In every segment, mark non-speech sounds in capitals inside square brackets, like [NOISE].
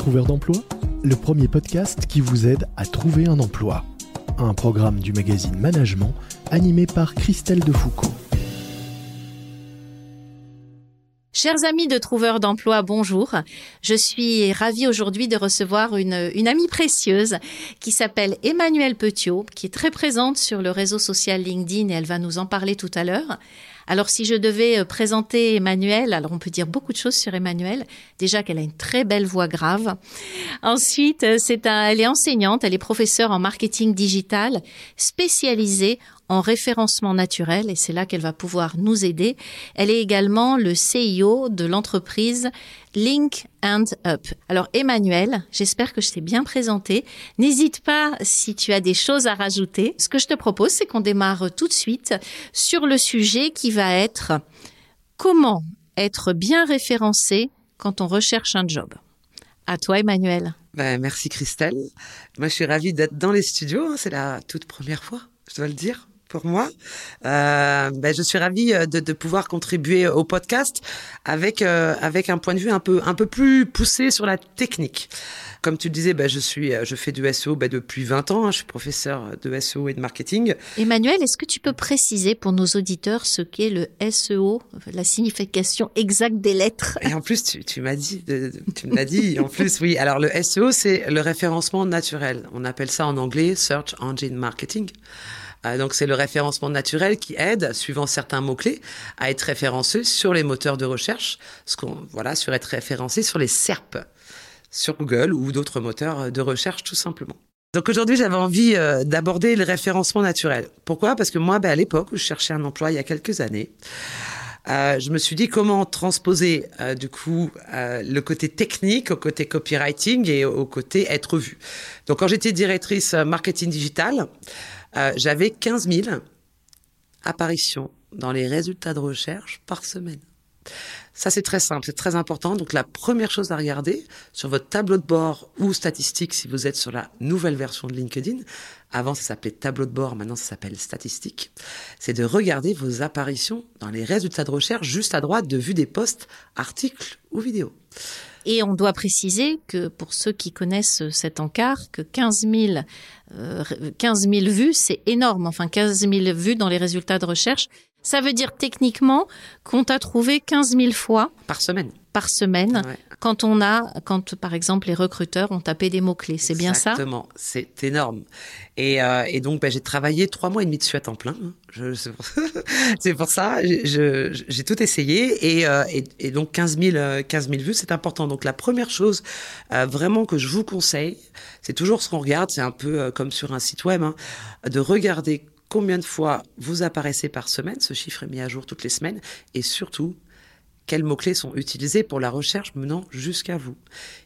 Trouveur d'emploi, le premier podcast qui vous aide à trouver un emploi. Un programme du magazine Management animé par Christelle Defoucault. Chers amis de Trouveurs d'emploi, bonjour. Je suis ravie aujourd'hui de recevoir une, une amie précieuse qui s'appelle Emmanuelle Petiot, qui est très présente sur le réseau social LinkedIn et elle va nous en parler tout à l'heure. Alors si je devais euh, présenter Emmanuel, alors on peut dire beaucoup de choses sur Emmanuel. Déjà qu'elle a une très belle voix grave. Ensuite, euh, c'est un, elle est enseignante, elle est professeure en marketing digital, spécialisée en référencement naturel et c'est là qu'elle va pouvoir nous aider. Elle est également le CIO de l'entreprise Link and Up. Alors Emmanuel, j'espère que je t'ai bien présenté. N'hésite pas si tu as des choses à rajouter. Ce que je te propose, c'est qu'on démarre tout de suite sur le sujet qui va être comment être bien référencé quand on recherche un job. À toi Emmanuel. Ben, merci Christelle. Moi je suis ravie d'être dans les studios, hein. c'est la toute première fois, je dois le dire pour moi. Euh, ben, je suis ravie euh, de, de, pouvoir contribuer au podcast avec euh, avec un point de vue un peu un peu plus poussé sur la technique. Comme tu le disais, ben, je suis je fais du SEO ben, depuis 20 ans. Hein, je suis professeur de SEO et de marketing. Emmanuel, est-ce que tu peux préciser pour nos auditeurs ce qu'est le SEO, la signification exacte des lettres? Et en plus, tu, tu m'as dit, tu m'as dit en plus, oui. Alors le SEO, c'est le référencement naturel. On appelle ça en anglais Search Engine Marketing. Euh, donc c'est le référencement naturel qui aide, suivant certains mots-clés, à être référencé sur les moteurs de recherche, ce qu'on voilà, sur être référencé sur les SERP, sur Google ou d'autres moteurs de recherche tout simplement. Donc aujourd'hui, j'avais envie euh, d'aborder le référencement naturel. Pourquoi? Parce que moi, ben, à l'époque où je cherchais un emploi il y a quelques années, euh, je me suis dit comment transposer euh, du coup euh, le côté technique au côté copywriting et au côté être vu. Donc quand j'étais directrice marketing digital, euh, j'avais 15 000 apparitions dans les résultats de recherche par semaine. Ça, c'est très simple, c'est très important. Donc, la première chose à regarder sur votre tableau de bord ou statistique, si vous êtes sur la nouvelle version de LinkedIn, avant ça s'appelait tableau de bord, maintenant ça s'appelle statistique, c'est de regarder vos apparitions dans les résultats de recherche juste à droite de vue des posts, articles ou vidéos. Et on doit préciser que pour ceux qui connaissent cet encart, que 15 000, euh, 15 000 vues, c'est énorme. Enfin, 15 000 vues dans les résultats de recherche, ça veut dire techniquement qu'on t'a trouvé 15 000 fois par semaine. Par semaine, ouais. quand on a, quand par exemple les recruteurs ont tapé des mots clés, c'est bien ça? Exactement, c'est énorme. Et, euh, et donc ben, j'ai travaillé trois mois et demi dessus à temps plein. Je, [LAUGHS] c'est pour, pour, ça, j'ai tout essayé et, euh, et, et, donc 15 000, 15 000 vues, c'est important. Donc la première chose euh, vraiment que je vous conseille, c'est toujours ce qu'on regarde, c'est un peu comme sur un site web, hein, de regarder combien de fois vous apparaissez par semaine, ce chiffre est mis à jour toutes les semaines, et surtout, quels mots-clés sont utilisés pour la recherche menant jusqu'à vous.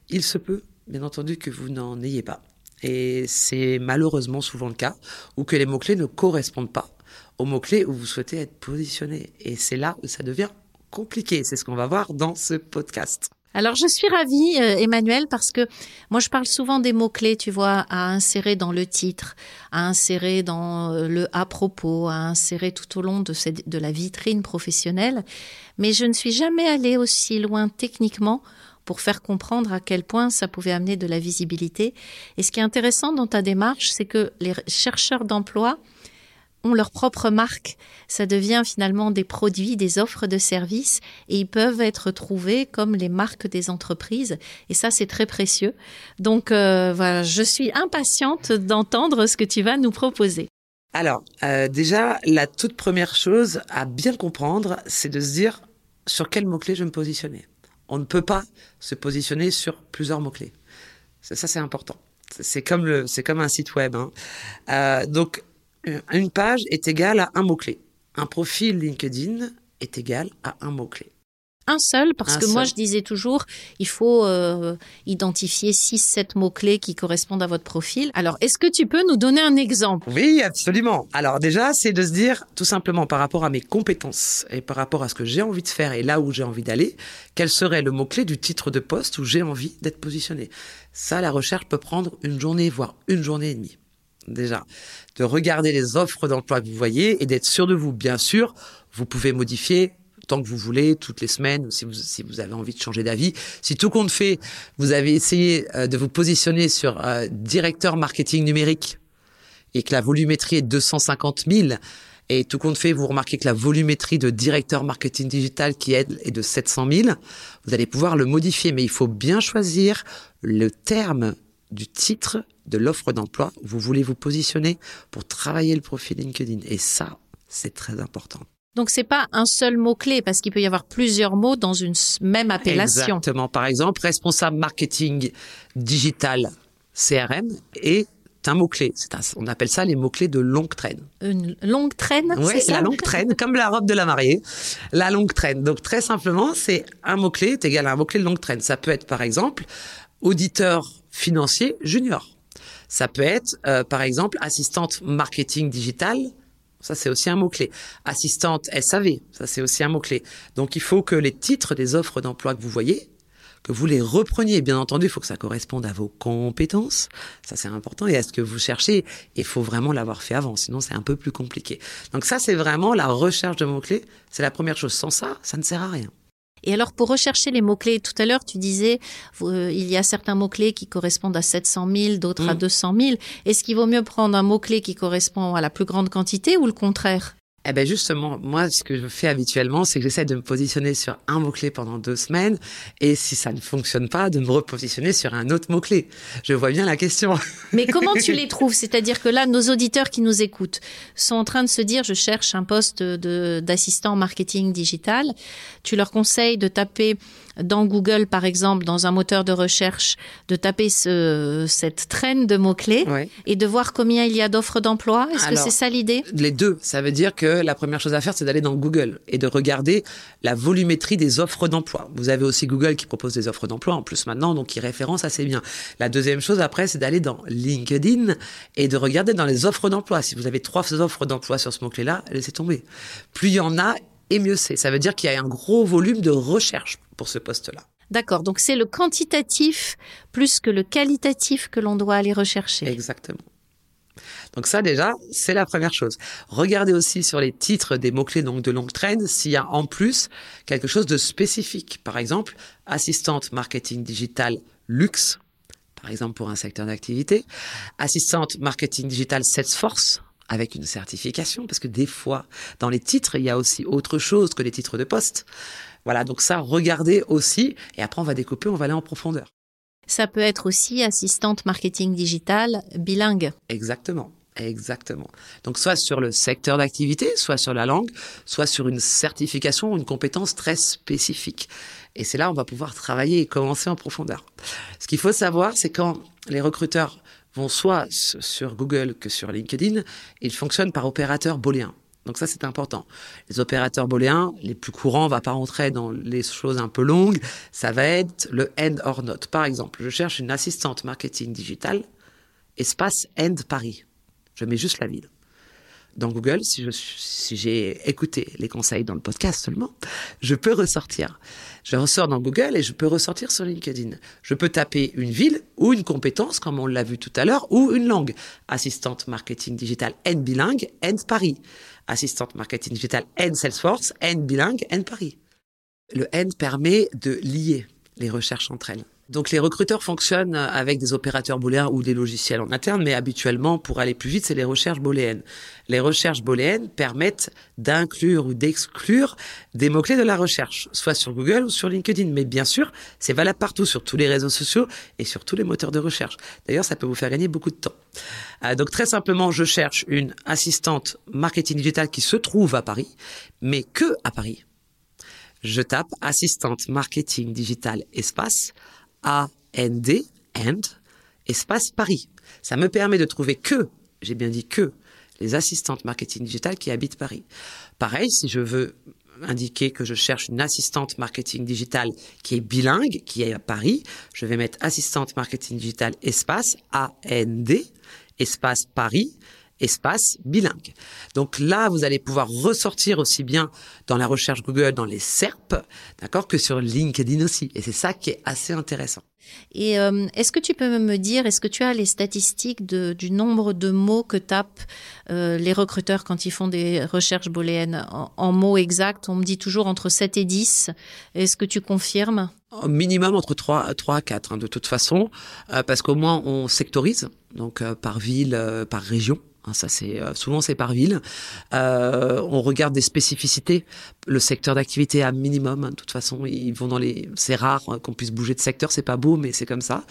Il se peut, bien entendu, que vous n'en ayez pas. Et c'est malheureusement souvent le cas, ou que les mots-clés ne correspondent pas aux mots-clés où vous souhaitez être positionné. Et c'est là où ça devient compliqué. C'est ce qu'on va voir dans ce podcast. Alors je suis ravie, euh, Emmanuel, parce que moi je parle souvent des mots-clés, tu vois, à insérer dans le titre, à insérer dans euh, le à propos, à insérer tout au long de, de la vitrine professionnelle. Mais je ne suis jamais allée aussi loin techniquement pour faire comprendre à quel point ça pouvait amener de la visibilité. Et ce qui est intéressant dans ta démarche, c'est que les chercheurs d'emploi ont leur propre marque. Ça devient finalement des produits, des offres de services et ils peuvent être trouvés comme les marques des entreprises. Et ça, c'est très précieux. Donc euh, voilà, je suis impatiente d'entendre ce que tu vas nous proposer. Alors, euh, déjà, la toute première chose à bien comprendre, c'est de se dire sur quel mot-clé je vais me positionner. On ne peut pas se positionner sur plusieurs mots-clés. Ça, c'est important. C'est comme, comme un site web. Hein. Euh, donc, une page est égale à un mot-clé. Un profil LinkedIn est égal à un mot-clé. Un seul, parce Un que moi je disais toujours, il faut euh, identifier 6-7 mots-clés qui correspondent à votre profil. Alors, est-ce que tu peux nous donner un exemple? Oui, absolument. Alors déjà, c'est de se dire, tout simplement par rapport à mes compétences et par rapport à ce que j'ai envie de faire et là où j'ai envie d'aller, quel serait le mot-clé du titre de poste où j'ai envie d'être positionné? Ça, la recherche peut prendre une journée, voire une journée et demie. Déjà, de regarder les offres d'emploi que vous voyez et d'être sûr de vous. Bien sûr, vous pouvez modifier tant que vous voulez, toutes les semaines, si vous, avez envie de changer d'avis. Si tout compte fait, vous avez essayé euh, de vous positionner sur euh, directeur marketing numérique et que la volumétrie est de 250 000, et tout compte fait, vous remarquez que la volumétrie de directeur marketing digital qui est de 700 000, vous allez pouvoir le modifier, mais il faut bien choisir le terme du titre de l'offre d'emploi où vous voulez vous positionner pour travailler le profil LinkedIn. Et ça, c'est très important. Donc, c'est pas un seul mot-clé, parce qu'il peut y avoir plusieurs mots dans une même appellation. Exactement. Par exemple, responsable marketing digital CRM est un mot-clé. C'est un- on appelle ça les mots-clés de longue traîne. Une longue traîne, Oui, c'est la longue traîne, comme la robe de la mariée. La longue traîne. Donc, très simplement, c'est un mot-clé est égal à un mot-clé de longue traîne. Ça peut être, par exemple, auditeur financier junior. Ça peut être, euh, par exemple, assistante marketing digital. Ça, c'est aussi un mot-clé. Assistante SAV. Ça, c'est aussi un mot-clé. Donc, il faut que les titres des offres d'emploi que vous voyez, que vous les repreniez. Bien entendu, il faut que ça corresponde à vos compétences. Ça, c'est important. Et à ce que vous cherchez. Il faut vraiment l'avoir fait avant. Sinon, c'est un peu plus compliqué. Donc ça, c'est vraiment la recherche de mots-clés. C'est la première chose. Sans ça, ça ne sert à rien. Et alors, pour rechercher les mots-clés, tout à l'heure, tu disais, euh, il y a certains mots-clés qui correspondent à 700 000, d'autres à Mm. 200 000. Est-ce qu'il vaut mieux prendre un mot-clé qui correspond à la plus grande quantité ou le contraire? Eh ben justement, moi, ce que je fais habituellement, c'est que j'essaie de me positionner sur un mot-clé pendant deux semaines, et si ça ne fonctionne pas, de me repositionner sur un autre mot-clé. Je vois bien la question. [LAUGHS] Mais comment tu les trouves? C'est-à-dire que là, nos auditeurs qui nous écoutent sont en train de se dire, je cherche un poste de- d'assistant marketing digital. Tu leur conseilles de taper dans Google, par exemple, dans un moteur de recherche, de taper ce, cette traîne de mots-clés et de voir combien il y a d'offres d'emploi? Est-ce que c'est ça l'idée? Les deux, ça veut dire que la première chose à faire, c'est d'aller dans Google et de regarder la volumétrie des offres d'emploi. Vous avez aussi Google qui propose des offres d'emploi en plus maintenant, donc qui référence assez bien. La deuxième chose après, c'est d'aller dans LinkedIn et de regarder dans les offres d'emploi. Si vous avez trois offres d'emploi sur ce mot-clé-là, laissez tomber. Plus il y en a, et mieux c'est. Ça veut dire qu'il y a un gros volume de recherche pour ce poste-là. D'accord, donc c'est le quantitatif plus que le qualitatif que l'on doit aller rechercher. Exactement. Donc ça déjà, c'est la première chose. Regardez aussi sur les titres des mots-clés donc de longue traîne s'il y a en plus quelque chose de spécifique. Par exemple, assistante marketing digital luxe, par exemple pour un secteur d'activité, assistante marketing digital Salesforce avec une certification parce que des fois dans les titres, il y a aussi autre chose que les titres de poste. Voilà, donc ça regardez aussi et après on va découper, on va aller en profondeur. Ça peut être aussi assistante marketing digital bilingue. Exactement. Exactement. Donc soit sur le secteur d'activité, soit sur la langue, soit sur une certification ou une compétence très spécifique. Et c'est là où on va pouvoir travailler et commencer en profondeur. Ce qu'il faut savoir, c'est quand les recruteurs vont soit sur Google que sur LinkedIn, ils fonctionnent par opérateur booléen. Donc ça, c'est important. Les opérateurs booléens, les plus courants, on va pas rentrer dans les choses un peu longues, ça va être le end or not. Par exemple, je cherche une assistante marketing digital, espace end Paris. Je mets juste la ville. Dans Google, si j'ai écouté les conseils dans le podcast seulement, je peux ressortir. Je ressors dans Google et je peux ressortir sur LinkedIn. Je peux taper une ville ou une compétence, comme on l'a vu tout à l'heure, ou une langue. Assistante marketing digital N bilingue, N Paris. Assistante marketing digital N Salesforce, N bilingue, N Paris. Le N permet de lier les recherches entre elles. Donc les recruteurs fonctionnent avec des opérateurs booléens ou des logiciels en interne, mais habituellement, pour aller plus vite, c'est les recherches booléennes. Les recherches booléennes permettent d'inclure ou d'exclure des mots-clés de la recherche, soit sur Google ou sur LinkedIn. Mais bien sûr, c'est valable partout, sur tous les réseaux sociaux et sur tous les moteurs de recherche. D'ailleurs, ça peut vous faire gagner beaucoup de temps. Euh, donc très simplement, je cherche une assistante marketing digital qui se trouve à Paris, mais que à Paris je tape assistante marketing digital espace A-N-D, and, espace Paris. Ça me permet de trouver que, j'ai bien dit que, les assistantes marketing digital qui habitent Paris. Pareil, si je veux indiquer que je cherche une assistante marketing digital qui est bilingue, qui est à Paris, je vais mettre assistante marketing digital espace A-N-D, espace Paris, espace bilingue. Donc là, vous allez pouvoir ressortir aussi bien dans la recherche Google, dans les SERP, d'accord, que sur LinkedIn aussi. Et c'est ça qui est assez intéressant. Et euh, est-ce que tu peux me dire, est-ce que tu as les statistiques de, du nombre de mots que tapent euh, les recruteurs quand ils font des recherches booléennes? En, mots exacts On me dit toujours entre 7 et 10. Est-ce que tu confirmes? Minimum entre 3, 3 à 4, hein, de toute façon, euh, parce qu'au moins on sectorise, donc par ville, par région. Hein, ça, c'est euh, souvent c'est par ville. Euh, on regarde des spécificités. Le secteur d'activité à minimum. Hein, de toute façon, ils vont dans les. C'est rare qu'on puisse bouger de secteur. C'est pas beau, mais c'est comme ça.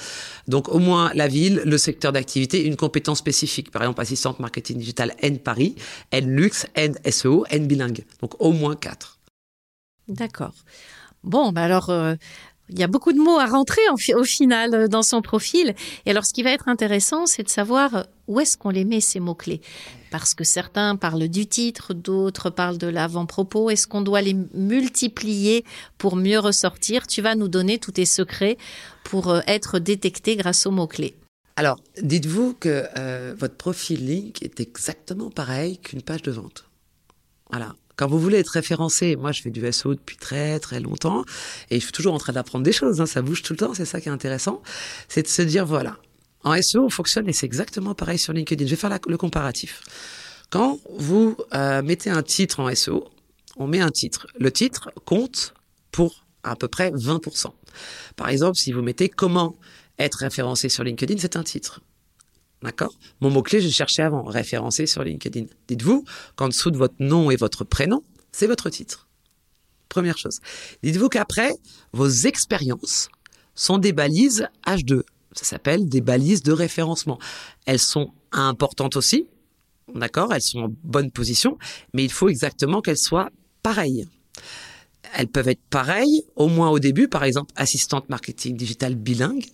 Donc au moins la ville, le secteur d'activité, une compétence spécifique. Par exemple, assistante marketing digital N Paris, N luxe, N SEO, N bilingue. Donc au moins quatre. D'accord. Bon, bah alors, euh, il y a beaucoup de mots à rentrer au final euh, dans son profil. Et alors, ce qui va être intéressant, c'est de savoir euh, où est-ce qu'on les met, ces mots-clés? Parce que certains parlent du titre, d'autres parlent de l'avant-propos. Est-ce qu'on doit les multiplier pour mieux ressortir? Tu vas nous donner tous tes secrets pour euh, être détecté grâce aux mots-clés. Alors, dites-vous que votre profil Link est exactement pareil qu'une page de vente. Voilà. Quand vous voulez être référencé, moi je fais du SEO depuis très très longtemps et je suis toujours en train d'apprendre des choses, hein, ça bouge tout le temps, c'est ça qui est intéressant, c'est de se dire voilà, en SEO on fonctionne et c'est exactement pareil sur LinkedIn. Je vais faire le comparatif. Quand vous euh, mettez un titre en SEO, on met un titre. Le titre compte pour à peu près 20%. Par exemple, si vous mettez comment être référencé sur LinkedIn, c'est un titre. D'accord? Mon mot-clé, je cherchais avant, référencé sur LinkedIn. Dites-vous qu'en dessous de votre nom et votre prénom, c'est votre titre. Première chose. Dites-vous qu'après, vos expériences sont des balises H2. Ça s'appelle des balises de référencement. Elles sont importantes aussi, d'accord? Elles sont en bonne position, mais il faut exactement qu'elles soient pareilles. Elles peuvent être pareilles, au moins au début, par exemple, assistante marketing digital bilingue,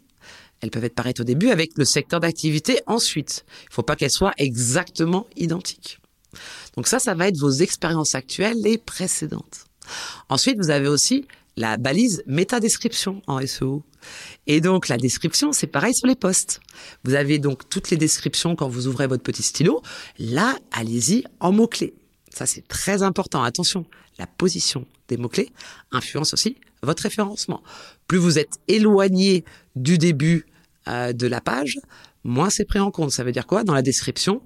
elles peuvent être pareilles au début avec le secteur d'activité ensuite. Il ne faut pas qu'elles soient exactement identiques. Donc ça, ça va être vos expériences actuelles et précédentes. Ensuite, vous avez aussi la balise métadescription en SEO. Et donc la description, c'est pareil sur les postes. Vous avez donc toutes les descriptions quand vous ouvrez votre petit stylo. Là, allez-y en mots-clés. Ça, c'est très important. Attention, la position des mots-clés influence aussi votre référencement. Plus vous êtes éloigné du début euh, de la page, moins c'est pris en compte. Ça veut dire quoi? Dans la description,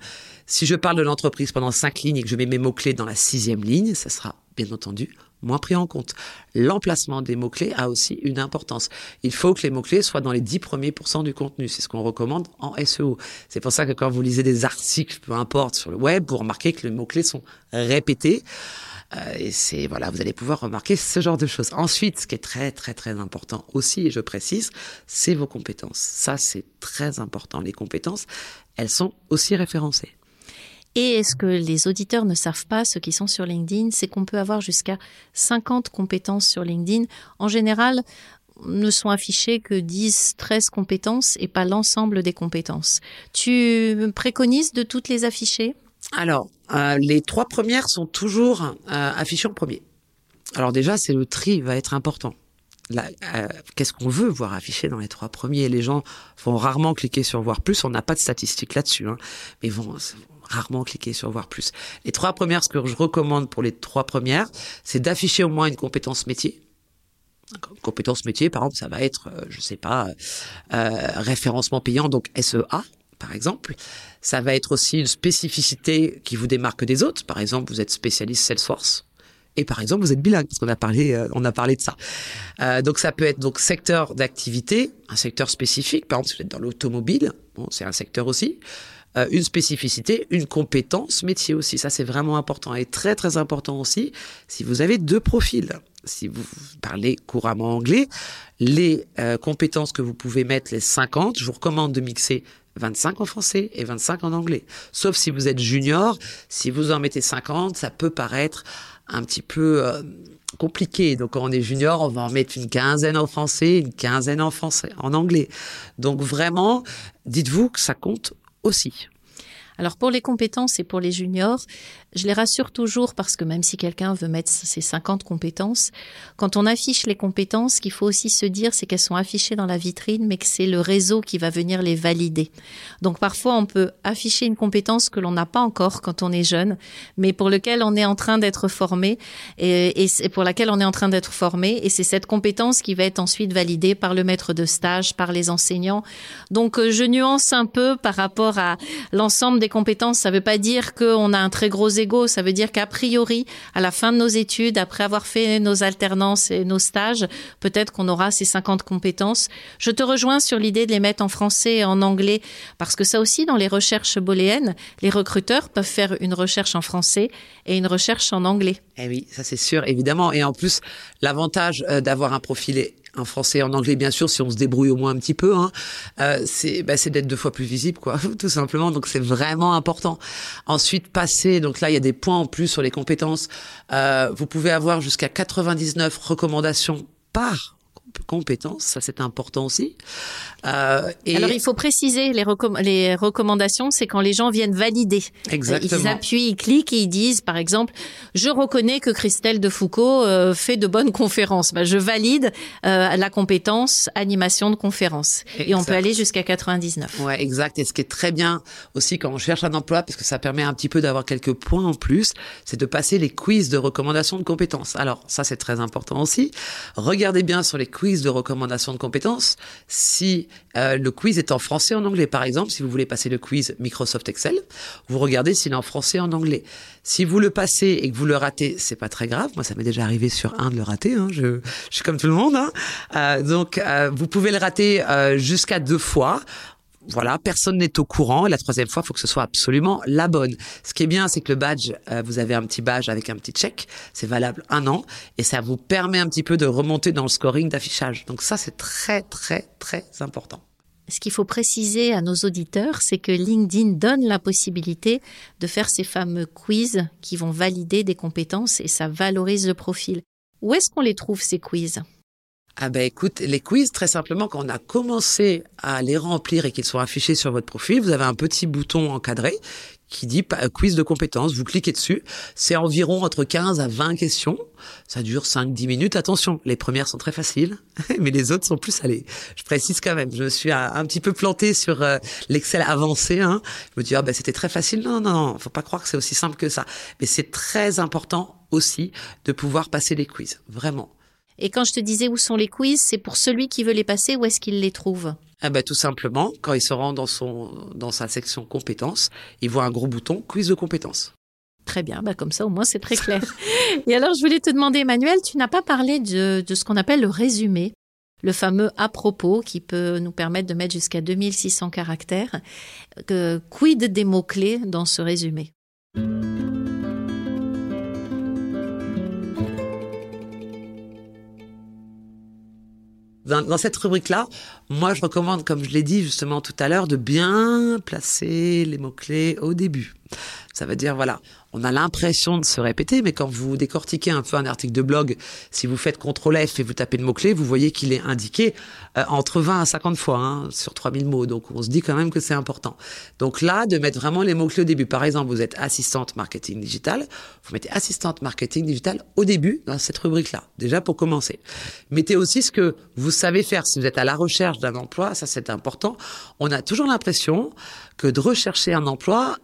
si je parle de l'entreprise pendant cinq lignes et que je mets mes mots-clés dans la sixième ligne, ça sera bien entendu moins pris en compte. L'emplacement des mots-clés a aussi une importance. Il faut que les mots-clés soient dans les dix premiers pourcents du contenu. C'est ce qu'on recommande en SEO. C'est pour ça que quand vous lisez des articles, peu importe, sur le web, vous remarquez que les mots-clés sont répétés. Euh, et c'est voilà, vous allez pouvoir remarquer ce genre de choses. Ensuite, ce qui est très très très important aussi, et je précise, c'est vos compétences. Ça, c'est très important. Les compétences, elles sont aussi référencées. Et est-ce que les auditeurs ne savent pas, ceux qui sont sur LinkedIn, c'est qu'on peut avoir jusqu'à 50 compétences sur LinkedIn. En général, ne sont affichées que 10, 13 compétences et pas l'ensemble des compétences. Tu préconises de toutes les afficher? Alors, euh, les trois premières sont toujours euh, affichées en premier. Alors déjà, c'est le tri va être important. Euh, qu'est-ce qu'on veut voir affiché dans les trois premiers? Les gens vont rarement cliquer sur voir plus. On n'a pas de statistiques là-dessus, hein, mais vont rarement cliquer sur voir plus. Les trois premières, ce que je recommande pour les trois premières, c'est d'afficher au moins une compétence métier. Compétence métier, par exemple, ça va être, je sais pas, référencement payant, donc SEA, par exemple. Ça va être aussi une spécificité qui vous démarque des autres. Par exemple, vous êtes spécialiste Salesforce. Et par exemple, vous êtes bilingue, parce qu'on a parlé, euh, on a parlé de ça. Euh, donc, ça peut être donc secteur d'activité, un secteur spécifique. Par exemple, si vous êtes dans l'automobile, c'est un secteur aussi. Euh, une spécificité, une compétence métier aussi. Ça, c'est vraiment important et très très important aussi. Si vous avez deux profils, si vous parlez couramment anglais, les euh, compétences que vous pouvez mettre, les 50, je vous recommande de mixer 25 en français et 25 en anglais. Sauf si vous êtes junior, si vous en mettez 50, ça peut paraître un petit peu euh, compliqué. Donc quand on est junior, on va en mettre une quinzaine en français, une quinzaine en français, en anglais. Donc vraiment, dites-vous que ça compte aussi. Alors pour les compétences et pour les juniors, Je les rassure toujours parce que même si quelqu'un veut mettre ses 50 compétences, quand on affiche les compétences, ce qu'il faut aussi se dire, c'est qu'elles sont affichées dans la vitrine, mais que c'est le réseau qui va venir les valider. Donc parfois, on peut afficher une compétence que l'on n'a pas encore quand on est jeune, mais pour lequel on est en train d'être formé et, pour laquelle on est en train d'être formé. Et c'est cette compétence qui va être ensuite validée par le maître de stage, par les enseignants. Donc euh, je nuance un peu par rapport à l'ensemble des compétences. Ça ne veut pas dire qu'on a un très gros ça veut dire qu'a priori, à la fin de nos études, après avoir fait nos alternances et nos stages, peut-être qu'on aura ces 50 compétences. Je te rejoins sur l'idée de les mettre en français et en anglais, parce que ça aussi, dans les recherches boléennes, les recruteurs peuvent faire une recherche en français et une recherche en anglais. Eh oui, ça c'est sûr, évidemment. Et en plus, l'avantage euh, d'avoir un profil en français et en anglais, bien sûr, si on se débrouille au moins un petit peu, hein, euh, c'est bah, d'être deux fois plus visible, quoi, [LAUGHS] tout simplement. Donc c'est vraiment important. Ensuite, passer. Donc là, il y a des points en plus sur les compétences. Euh, vous pouvez avoir jusqu'à 99 recommandations par compétences, ça c'est important aussi. Euh, et Alors il faut préciser les, les recommandations, c'est quand les gens viennent valider. Exactement. Ils appuient, ils cliquent et ils disent par exemple, je reconnais que Christelle de Foucault euh, fait de bonnes conférences. Ben, je valide euh, la compétence animation de conférence. Et on peut aller jusqu'à 99. Ouais, exact. Et ce qui est très bien aussi quand on cherche un emploi, parce que ça permet un petit peu d'avoir quelques points en plus, c'est de passer les quiz de recommandation de compétences. Alors ça c'est très important aussi. Regardez bien sur les quiz de recommandation de compétences si euh, le quiz est en français en anglais. Par exemple, si vous voulez passer le quiz Microsoft Excel, vous regardez s'il est en français en anglais. Si vous le passez et que vous le ratez, c'est pas très grave. Moi, ça m'est déjà arrivé sur un de le rater. Hein. Je, suis comme tout le monde. Hein. Euh, donc, euh, vous pouvez le rater jusqu'à deux fois voilà, personne n'est au courant. Et la troisième fois, il faut que ce soit absolument la bonne. Ce qui est bien, c'est que le badge, euh, vous avez un petit badge avec un petit check. C'est valable un an et ça vous permet un petit peu de remonter dans le scoring d'affichage. Donc ça, c'est très, très, très important. Ce qu'il faut préciser à nos auditeurs, c'est que LinkedIn donne la possibilité de faire ces fameux quiz qui vont valider des compétences et ça valorise le profil. Où est-ce qu'on les trouve, ces quiz? Ah ben écoute, les quiz, très simplement, quand on a commencé à les remplir et qu'ils sont affichés sur votre profil, vous avez un petit bouton encadré qui dit quiz de compétences. Vous cliquez dessus. C'est environ entre 15 à 20 questions. Ça dure 5-10 minutes. Attention, les premières sont très faciles, [LAUGHS] mais les autres sont plus salées. Je précise quand même, je me suis un, petit peu planté sur euh, l'Excel avancé. Hein. Je me dis, ah ben c'était très facile. Non, non, non, faut pas croire que c'est aussi simple que ça. Mais c'est très important aussi de pouvoir passer les quiz. Vraiment. Et quand je te disais où sont les quiz, c'est pour celui qui veut les passer, où est-ce qu'il les trouve? Ah bah, tout simplement, quand il se rend dans, son, dans sa section compétences, il voit un gros bouton quiz de compétences. Très bien, bah comme ça au moins c'est très clair. [LAUGHS] Et alors je voulais te demander, Emmanuel, tu n'as pas parlé de, de ce qu'on appelle le résumé, le fameux à propos qui peut nous permettre de mettre jusqu'à 2600 caractères. Euh, quid des mots-clés dans ce résumé? Dans, cette rubrique-là, moi, je recommande, comme je l'ai dit justement tout à l'heure, de bien placer les mots-clés au début. Ça veut dire, voilà, on a l'impression de se répéter, mais quand vous décortiquez un peu un article de blog, si vous faites CTRL F et vous tapez le mot-clé, vous voyez qu'il est indiqué euh, entre 20 à 50 fois hein, sur 3000 mots. Donc, on se dit quand même que c'est important. Donc là, de mettre vraiment les mots-clés au début. Par exemple, vous êtes assistante marketing digital. Vous mettez assistante marketing digital au début dans cette rubrique-là. Déjà pour commencer. Mettez aussi ce que vous savez faire. Si vous êtes à la recherche d'un emploi, ça c'est important. On a toujours l'impression que de rechercher un emploi,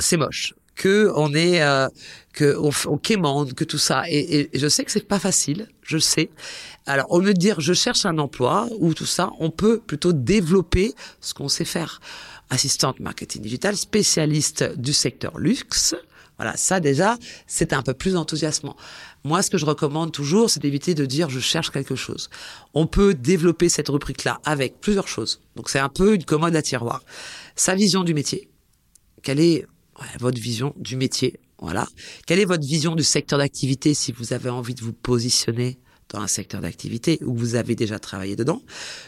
c'est moche que on est euh, que on, quémande que tout ça et, et, je sais que c'est pas facile je sais alors au lieu de dire je cherche un emploi ou tout ça on peut plutôt développer ce qu'on sait faire assistante marketing digital spécialiste du secteur luxe voilà, ça déjà, c'est un peu plus enthousiasmant. Moi, ce que je recommande toujours, c'est d'éviter de dire je cherche quelque chose. On peut développer cette rubrique-là avec plusieurs choses. Donc c'est un peu une commode à tiroir. Sa vision du métier. Quelle est votre vision du métier. Voilà. Quelle est votre vision du secteur d'activité si vous avez envie de vous positionner dans un secteur d'activité où vous avez déjà travaillé dedans,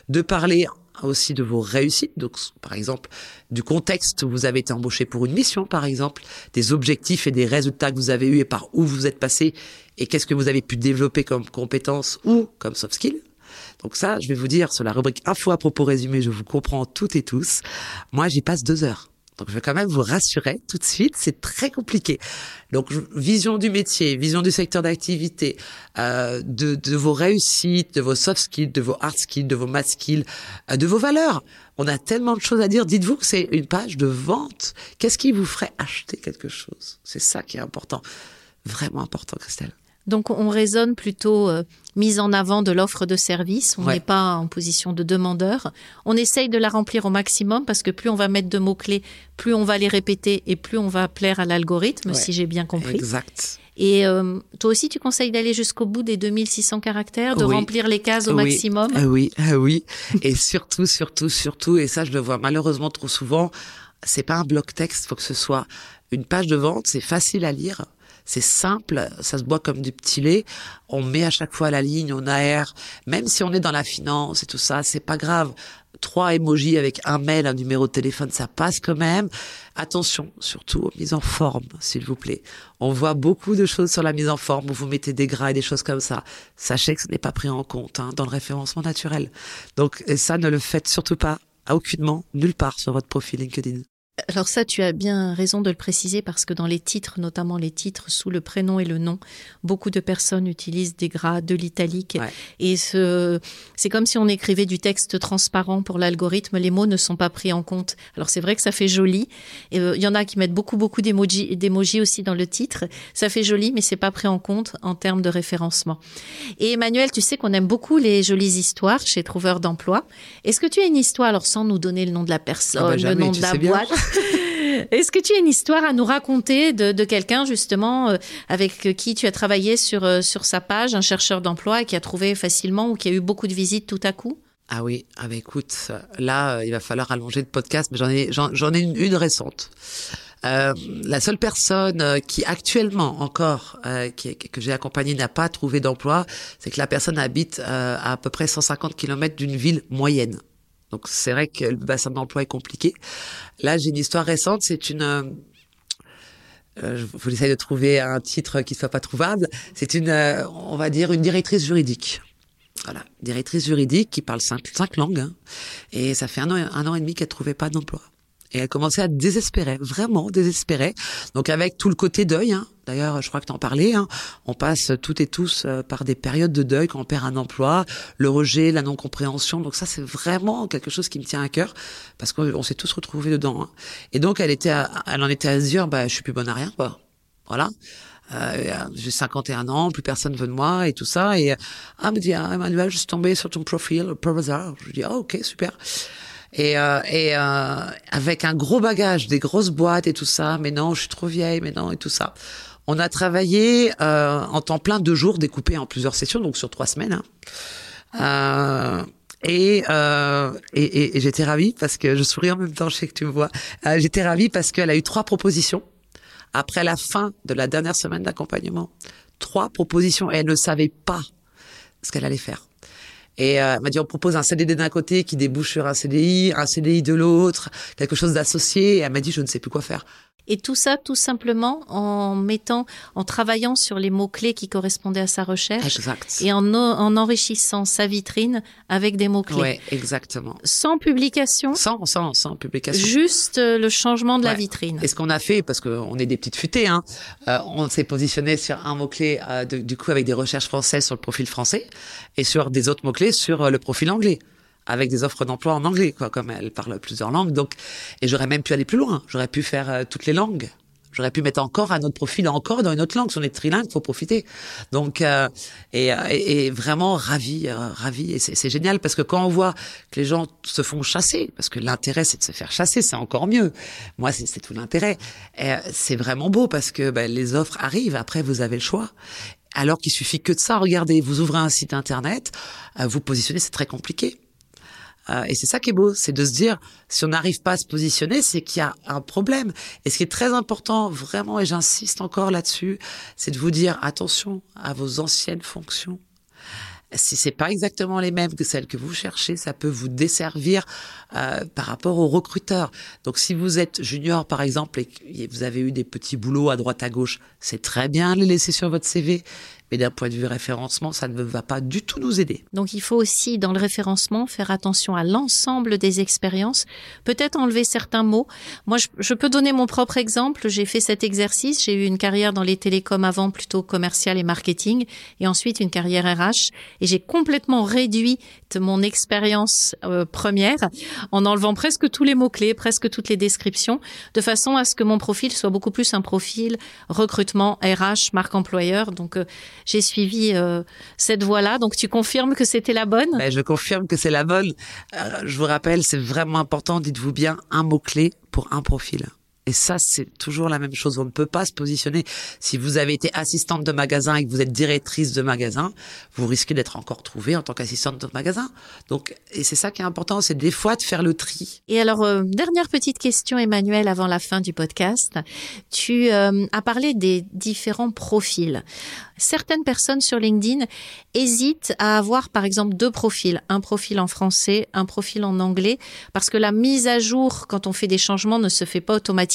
de parler aussi de vos réussites, donc par exemple du contexte où vous avez été embauché pour une mission, par exemple, des objectifs et des résultats que vous avez eus et par où vous êtes passé et qu'est-ce que vous avez pu développer comme compétences ou comme soft skill. Donc ça, je vais vous dire sur la rubrique info à propos résumé, je vous comprends toutes et tous. Moi, j'y passe deux heures Donc je vais quand même vous rassurer tout de suite, c'est très compliqué. Donc vision du métier, vision du secteur d'activité, euh, de, vos réussites, de vos soft skills, de vos hard skills, de vos math skills, euh, de vos valeurs. On a tellement de choses à dire. Dites-vous que c'est une page de vente. Qu'est-ce qui vous ferait acheter quelque chose? C'est ça qui est important, vraiment important, Christelle. Donc on raisonne plutôt euh, mise en avant de l'offre de service. On n'est pas en position de demandeur. On essaye de la remplir au maximum parce que plus on va mettre de mots-clés, plus on va les répéter et plus on va plaire à l'algorithme, si j'ai bien compris. Exact. Et euh, toi aussi, tu conseilles d'aller jusqu'au bout des 2600 caractères, de remplir les cases au maximum? Ah Oui, ah oui. et [LAUGHS] surtout, surtout, surtout, et ça je le vois malheureusement trop souvent, c'est pas un bloc texte, faut que ce soit une page de vente, c'est facile à lire c'est simple, ça se boit comme du petit lait. On met à chaque fois la ligne, on aère. Même si on est dans la finance et tout ça, c'est pas grave. Trois emojis avec un mail, un numéro de téléphone, ça passe quand même. Attention, surtout aux mises en forme, s'il vous plaît. On voit beaucoup de choses sur la mise en forme où vous mettez des gras et des choses comme ça. Sachez que ce n'est pas pris en compte hein, dans le référencement naturel. Donc ça, ne le faites surtout pas, aucunement, nulle part sur votre profil LinkedIn. Alors ça, tu as bien raison de le préciser parce que dans les titres, notamment les titres sous le prénom et le nom, beaucoup de personnes utilisent des gras, de l'italique. Et ce, c'est comme si on écrivait du texte transparent pour l'algorithme. Les mots ne sont pas pris en compte. Alors c'est vrai que ça fait joli. Il euh, y en a qui mettent beaucoup, beaucoup d'émojis, d'émojis aussi dans le titre. Ça fait joli, mais c'est pas pris en compte en termes de référencement. Et Emmanuel, tu sais qu'on aime beaucoup les jolies histoires chez Trouveur d'emploi. Est-ce que tu as une histoire, alors sans nous donner le nom de la personne, ah bah le nom de la boîte, [LAUGHS] Est-ce que tu as une histoire à nous raconter de, quelqu'un justement euh, avec qui tu as travaillé sur, euh, sur sa page, un chercheur d'emploi qui a trouvé facilement ou qui a eu beaucoup de visites tout à coup? Ah oui, ah bah écoute, là, euh, il va falloir allonger le podcast, mais j'en ai, j'en, ai une, récente. la seule personne qui actuellement encore qui, que j'ai accompagnée n'a pas trouvé d'emploi, c'est que la personne habite à à peu près 150 km d'une ville moyenne. Donc c'est vrai que le bassin d'emploi est compliqué. Là, j'ai une histoire récente. C'est une euh, euh je vous essayer de trouver un titre qui soit pas trouvable. C'est une, euh, on va dire, une directrice juridique. Voilà, directrice juridique qui parle cinq, cinq langues. Hein. et ça fait un an, un an et demi qu'elle trouvait pas d'emploi. Et elle commençait à désespérer, vraiment désespérer. Donc avec tout le côté deuil, hein. d'ailleurs je crois que tu en parlais, hein. on passe toutes et tous euh, par des périodes de deuil quand on perd un emploi, le rejet, la non-compréhension. Donc ça c'est vraiment quelque chose qui me tient à cœur parce qu'on s'est tous retrouvés dedans. Hein. Et donc elle était, elle en était à se dire, bah je suis plus bonne à rien, quoi. Voilà. Euh, j'ai 51 ans, plus personne veut de moi et tout ça. Et ah, elle me dit, ah, Emmanuel, je suis tombée sur ton profil par hasard. Je dis, ah, ok, super et, euh, et euh, avec un gros bagage, des grosses boîtes et tout ça. Mais non, je suis trop vieille, mais non et tout ça. On a travaillé euh, en temps plein deux jours, découpés en plusieurs sessions, donc sur trois semaines. Hein. Euh, et, euh, et, et, j'étais ravie parce que je souris en même temps, je sais que tu me vois. Euh, j'étais ravie parce qu'elle a eu trois propositions après la fin de la dernière semaine d'accompagnement. Trois propositions et elle ne savait pas ce qu'elle allait faire. Et euh, elle m'a dit on propose un CDD d'un côté qui débouche sur un CDI, un CDI de l'autre, quelque chose d'associé. Et elle m'a dit je ne sais plus quoi faire. Et tout ça, tout simplement en mettant, en travaillant sur les mots-clés qui correspondaient à sa recherche. Exact. Et en, en enrichissant sa vitrine avec des mots-clés. Ouais, exactement. Sans publication. Sans, sans, sans publication. Juste euh, le changement de la vitrine. Et ce qu'on a fait, parce qu'on est des petites futées, hein, euh, on s'est positionné sur un mot-clé, euh, du coup, avec des recherches françaises sur le profil français et sur des autres mots-clés sur le profil anglais avec des offres d'emploi en anglais, quoi, comme elle parle plusieurs langues. Donc, et j'aurais même pu aller plus loin. J'aurais pu faire euh, toutes les langues. J'aurais pu mettre encore un autre profil, encore dans une autre langue. Si on est trilingue, faut profiter. Donc, euh, et, vraiment ravi, euh, ravi. Et c'est génial parce que quand on voit que les gens se font chasser, parce que l'intérêt c'est de se faire chasser, c'est encore mieux. Moi, c'est tout l'intérêt. C'est vraiment beau parce que ben, les offres arrivent. Après, vous avez le choix. Alors qu'il suffit que de ça. Regardez, vous ouvrez un site internet, vous positionnez, c'est très compliqué. Euh, et c'est ça qui est beau, c'est de se dire, si on n'arrive pas à se positionner, c'est qu'il y a un problème. Et ce qui est très important, vraiment, et j'insiste encore là-dessus, c'est de vous dire, attention à vos anciennes fonctions. Si c'est pas exactement les mêmes que celles que vous cherchez, ça peut vous desservir euh, par rapport aux recruteurs. Donc, si vous êtes junior, par exemple, et que vous avez eu des petits boulots à droite à gauche, c'est très bien de les laisser sur votre CV mais d'un point de vue référencement, ça ne va pas du tout nous aider. Donc il faut aussi dans le référencement faire attention à l'ensemble des expériences, peut-être enlever certains mots. Moi, je, je, peux donner mon propre exemple. J'ai fait cet exercice. J'ai eu une carrière dans les télécoms avant, plutôt commercial et marketing, et ensuite une carrière RH. Et j'ai complètement réduit mon expérience euh, première en enlevant presque tous les mots-clés, presque toutes les descriptions, de façon à ce que mon profil soit beaucoup plus un profil recrutement, RH, marque employeur. Donc euh, j'ai suivi euh, cette voie-là. Donc tu confirmes que c'était la bonne? Ben, Je confirme que c'est la bonne. je vous rappelle, c'est vraiment important, dites-vous bien, un mot-clé pour un profil. Et ça, c'est toujours la même chose. On ne peut pas se positionner. Si vous avez été assistante de magasin et que vous êtes directrice de magasin, vous risquez d'être encore trouvée en tant qu'assistante de magasin. Donc, et c'est ça qui est important, c'est des fois de faire le tri. Et alors, euh, dernière petite question, Emmanuel, avant la fin du podcast. Tu euh, as parlé des différents profils certaines personnes sur LinkedIn hésitent à avoir par exemple deux profils, un profil en français, un profil en anglais, parce que la mise à jour quand on fait des changements ne se fait pas automatiquement.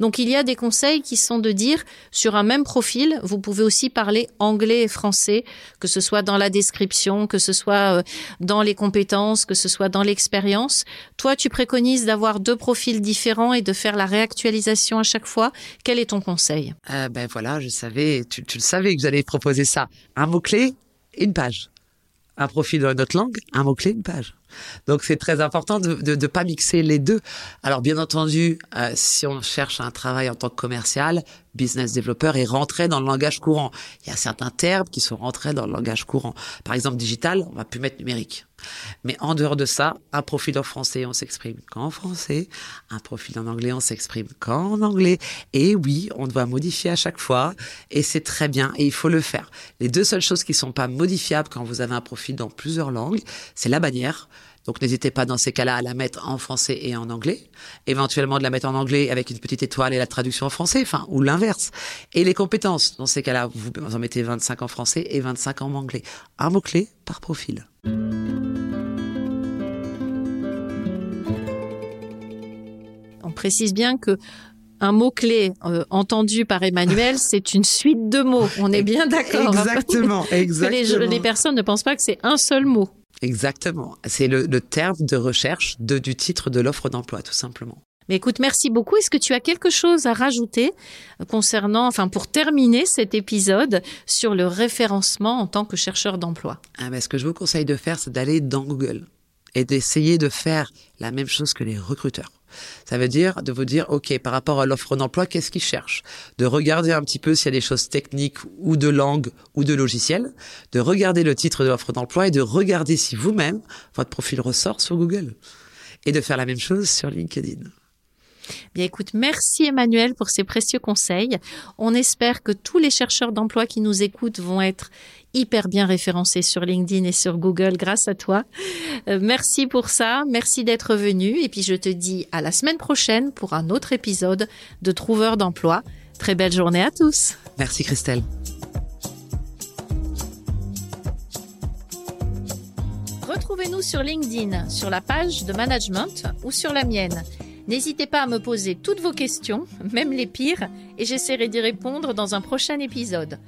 Donc il y a des conseils qui sont de dire sur un même profil, vous pouvez aussi parler anglais et français, que ce soit dans la description, que ce soit euh, dans les compétences, que ce soit dans l'expérience. Toi, tu préconises d'avoir deux profils différents et de faire la réactualisation à chaque fois. Quel est ton conseil? Euh, Ben voilà, je savais, tu, tu le savais que j'allais proposer ça. Un mot-clé, une page. Un profil dans notre langue, un mot-clé, une page. Donc c'est très important de ne pas mixer les deux. Alors bien entendu, euh, si on cherche un travail en tant que commercial, business développeur et rentrer dans le langage courant. Il y a certains termes qui sont rentrés dans le langage courant. Par exemple, digital, on va plus mettre numérique. Mais en dehors de ça, un profil en français, on s'exprime qu'en français. Un profil en anglais, on s'exprime qu'en anglais. Et oui, on doit modifier à chaque fois. Et c'est très bien. Et il faut le faire. Les deux seules choses qui sont pas modifiables quand vous avez un profil dans plusieurs langues, c'est la bannière donc n'hésitez pas dans ces cas-là à la mettre en français et en anglais, éventuellement de la mettre en anglais avec une petite étoile et la traduction en français, enfin ou l'inverse. Et les compétences, dans ces cas-là, vous en mettez 25 en français et 25 en anglais. Un mot-clé par profil. On précise bien que un mot-clé euh, entendu par Emmanuel, [LAUGHS] c'est une suite de mots. On est bien d'accord. Exactement, [LAUGHS] exactement. les, personnes ne pensent pas que c'est un seul mot. Exactement. C'est le, terme de recherche de, du titre de l'offre d'emploi, tout simplement. Mais écoute, merci beaucoup. Est-ce que tu as quelque chose à rajouter concernant, enfin, pour terminer cet épisode sur le référencement en tant que chercheur d'emploi? Ah ben, Ce que je vous conseille de faire, c'est d'aller dans Google et d'essayer de faire la même chose que les recruteurs. Ça veut dire de vous dire, OK, par rapport à l'offre d'emploi, qu'est-ce qu'ils cherchent? De regarder un petit peu s'il y a des choses techniques ou de langue ou de logiciel, de regarder le titre de l'offre d'emploi et de regarder si vous-même, votre profil ressort sur Google. Et de faire la même chose sur LinkedIn. Bien écoute, merci Emmanuel pour ces précieux conseils. On espère que tous les chercheurs d'emploi qui nous écoutent vont être hyper bien référencés sur LinkedIn et sur Google grâce à toi. Euh, merci pour ça, merci d'être venu et puis je te dis à la semaine prochaine pour un autre épisode de Trouveur d'emploi. Très belle journée à tous. Merci Christelle. Retrouvez-nous sur LinkedIn, sur la page de management ou sur la mienne. N'hésitez pas à me poser toutes vos questions, même les pires, et j'essaierai d'y répondre dans un prochain épisode.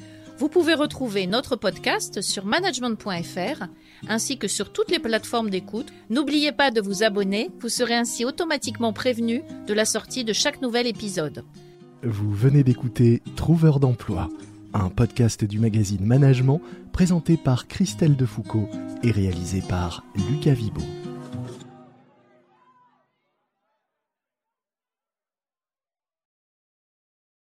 Vous pouvez retrouver notre podcast sur management.fr ainsi que sur toutes les plateformes d'écoute. N'oubliez pas de vous abonner, vous serez ainsi automatiquement prévenu de la sortie de chaque nouvel épisode. Vous venez d'écouter Trouveur d'emploi, un podcast du magazine Management présenté par Christelle Defoucault et réalisé par Lucas Vibo.